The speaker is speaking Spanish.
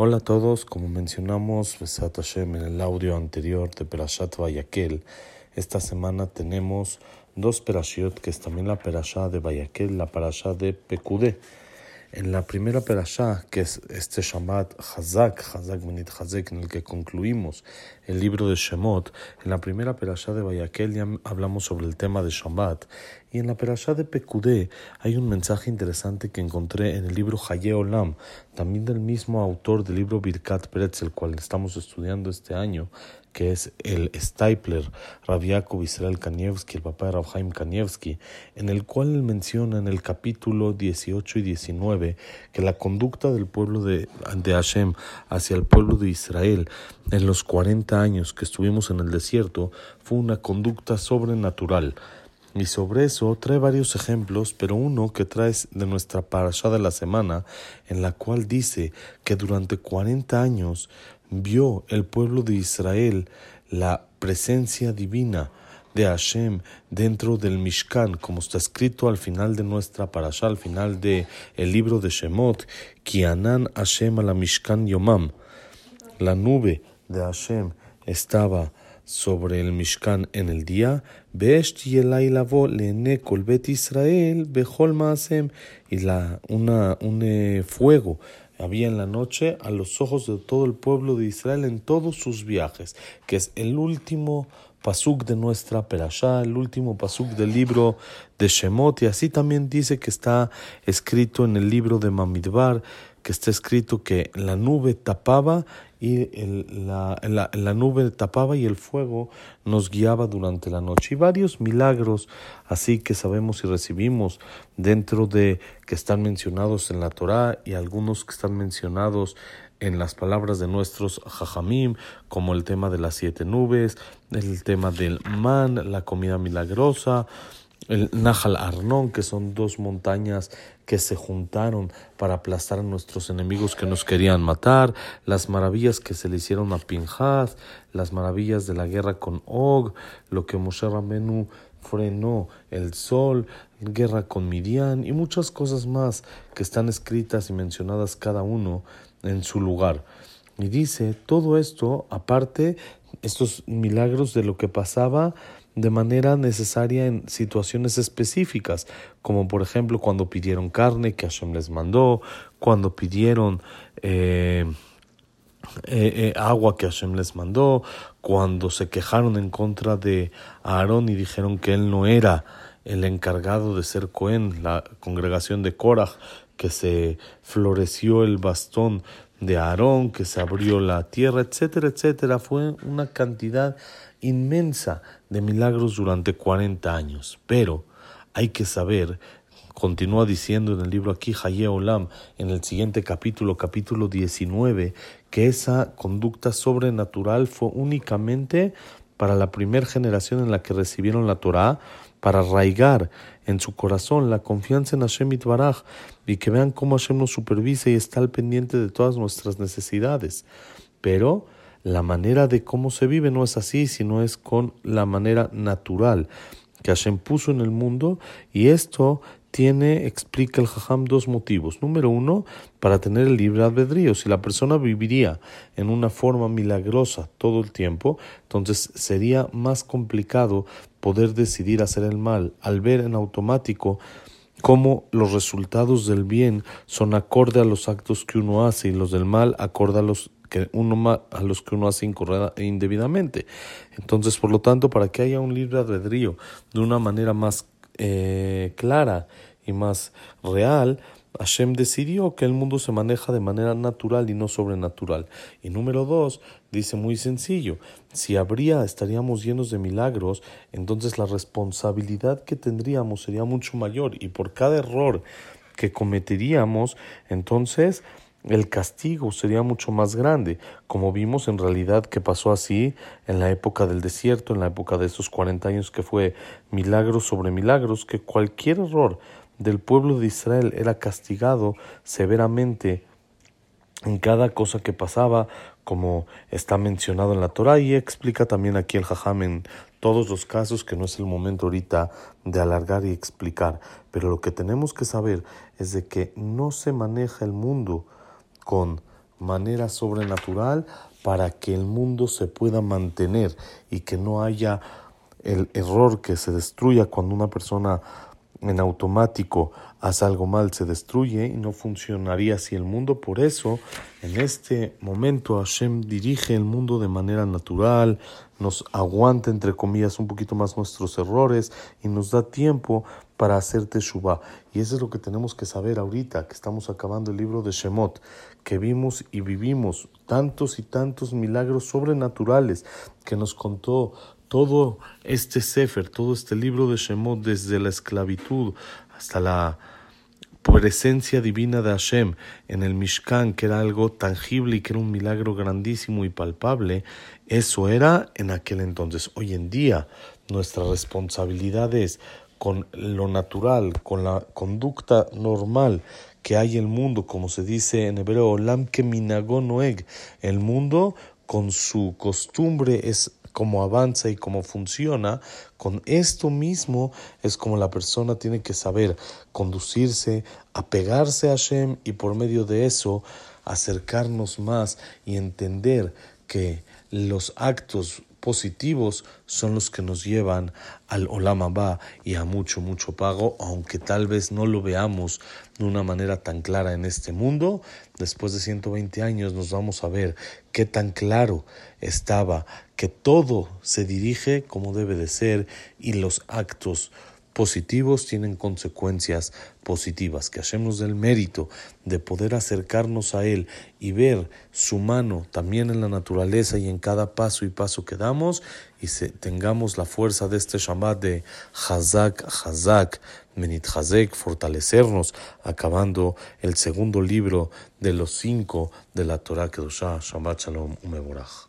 Hola a todos, como mencionamos Besat en el audio anterior de Perashat Vayakel, esta semana tenemos dos Perashiot, que es también la Perashá de Vayakel, la Perashá de Pekudé. En la primera Perashá, que es este Shabbat Hazak, Hazak Benit Hazek, en el que concluimos el libro de Shemot, en la primera Perashá de Vayakel ya hablamos sobre el tema de Shabbat, y en la Perashá de Pekudé hay un mensaje interesante que encontré en el libro Haye Olam, también del mismo autor del libro Birkat Peretz, el cual estamos estudiando este año, que es el Stapler, Rav Israel Kanievski, el papá de Rav Haim Kanievski, en el cual menciona en el capítulo 18 y 19 que la conducta del pueblo de, de Hashem hacia el pueblo de Israel en los 40 años que estuvimos en el desierto fue una conducta sobrenatural. Y sobre eso trae varios ejemplos, pero uno que trae de nuestra parasha de la semana, en la cual dice que durante 40 años vio el pueblo de Israel la presencia divina de Hashem dentro del Mishkan, como está escrito al final de nuestra parasha, al final del el libro de Shemot, Kianan Hashem a la Mishkan Yomam. La nube de Hashem estaba sobre el Mishkan en el día, Israel, y la, una, un eh, fuego había en la noche a los ojos de todo el pueblo de Israel en todos sus viajes, que es el último pasuk de nuestra perashá, el último pasuk del libro de Shemot, y así también dice que está escrito en el libro de Mamidbar, que está escrito que la nube tapaba y la, la, nube tapaba y el fuego nos guiaba durante la noche. Y varios milagros así que sabemos y recibimos dentro de que están mencionados en la Torá y algunos que están mencionados en las palabras de nuestros jajamim, como el tema de las siete nubes, el tema del man, la comida milagrosa, el Nahal Arnón, que son dos montañas que se juntaron para aplastar a nuestros enemigos que nos querían matar, las maravillas que se le hicieron a Pinhas, las maravillas de la guerra con Og, lo que Moshe Ramenu frenó el sol, guerra con Midian y muchas cosas más que están escritas y mencionadas cada uno en su lugar. Y dice, todo esto, aparte, estos milagros de lo que pasaba de manera necesaria en situaciones específicas, como por ejemplo cuando pidieron carne que Hashem les mandó, cuando pidieron eh, eh, eh, agua que Hashem les mandó, cuando se quejaron en contra de Aarón y dijeron que él no era el encargado de ser Cohen, la congregación de Korah, que se floreció el bastón de Aarón, que se abrió la tierra, etcétera, etcétera. Fue una cantidad inmensa de milagros durante 40 años. Pero hay que saber, continúa diciendo en el libro aquí Haye Olam, en el siguiente capítulo, capítulo 19, que esa conducta sobrenatural fue únicamente para la primera generación en la que recibieron la Torah, para arraigar en su corazón la confianza en Hashem Itbaraj y que vean cómo Hashem nos supervisa y está al pendiente de todas nuestras necesidades. Pero la manera de cómo se vive no es así, sino es con la manera natural que Hashem puso en el mundo y esto tiene, explica el Jajam, dos motivos. Número uno, para tener el libre albedrío. Si la persona viviría en una forma milagrosa todo el tiempo, entonces sería más complicado poder decidir hacer el mal al ver en automático cómo los resultados del bien son acorde a los actos que uno hace y los del mal acorde a los que uno a los que uno hace indebidamente. Entonces, por lo tanto, para que haya un libre albedrío de una manera más eh, clara y más real, Hashem decidió que el mundo se maneja de manera natural y no sobrenatural. Y número dos, dice muy sencillo, si habría, estaríamos llenos de milagros, entonces la responsabilidad que tendríamos sería mucho mayor y por cada error que cometeríamos, entonces el castigo sería mucho más grande, como vimos en realidad que pasó así en la época del desierto, en la época de esos 40 años que fue milagros sobre milagros, que cualquier error del pueblo de Israel era castigado severamente en cada cosa que pasaba, como está mencionado en la Torah, y explica también aquí el Jajam en todos los casos, que no es el momento ahorita de alargar y explicar. Pero lo que tenemos que saber es de que no se maneja el mundo con manera sobrenatural para que el mundo se pueda mantener y que no haya el error que se destruya cuando una persona en automático hace algo mal, se destruye y no funcionaría así el mundo. Por eso, en este momento, Hashem dirige el mundo de manera natural, nos aguanta, entre comillas, un poquito más nuestros errores y nos da tiempo para hacer Teshuvah. Y eso es lo que tenemos que saber ahorita, que estamos acabando el libro de Shemot, que vimos y vivimos tantos y tantos milagros sobrenaturales que nos contó todo este Sefer, todo este libro de Shemot, desde la esclavitud hasta la presencia divina de Hashem en el Mishkan, que era algo tangible y que era un milagro grandísimo y palpable, eso era en aquel entonces. Hoy en día nuestra responsabilidad es con lo natural, con la conducta normal que hay el mundo, como se dice en hebreo, Lam que noeg, el mundo con su costumbre es cómo avanza y cómo funciona, con esto mismo es como la persona tiene que saber conducirse, apegarse a Hashem y por medio de eso acercarnos más y entender que los actos positivos son los que nos llevan al Olam Abba y a mucho, mucho pago, aunque tal vez no lo veamos de una manera tan clara en este mundo. Después de 120 años nos vamos a ver qué tan claro estaba que todo se dirige como debe de ser y los actos positivos tienen consecuencias positivas, que hacemos el mérito de poder acercarnos a Él y ver su mano también en la naturaleza y en cada paso y paso que damos y tengamos la fuerza de este Shabbat de Hazak, Hazak, Menit Hazek, fortalecernos, acabando el segundo libro de los cinco de la Torah Kedoshah, Shabbat Shalom Umeborach.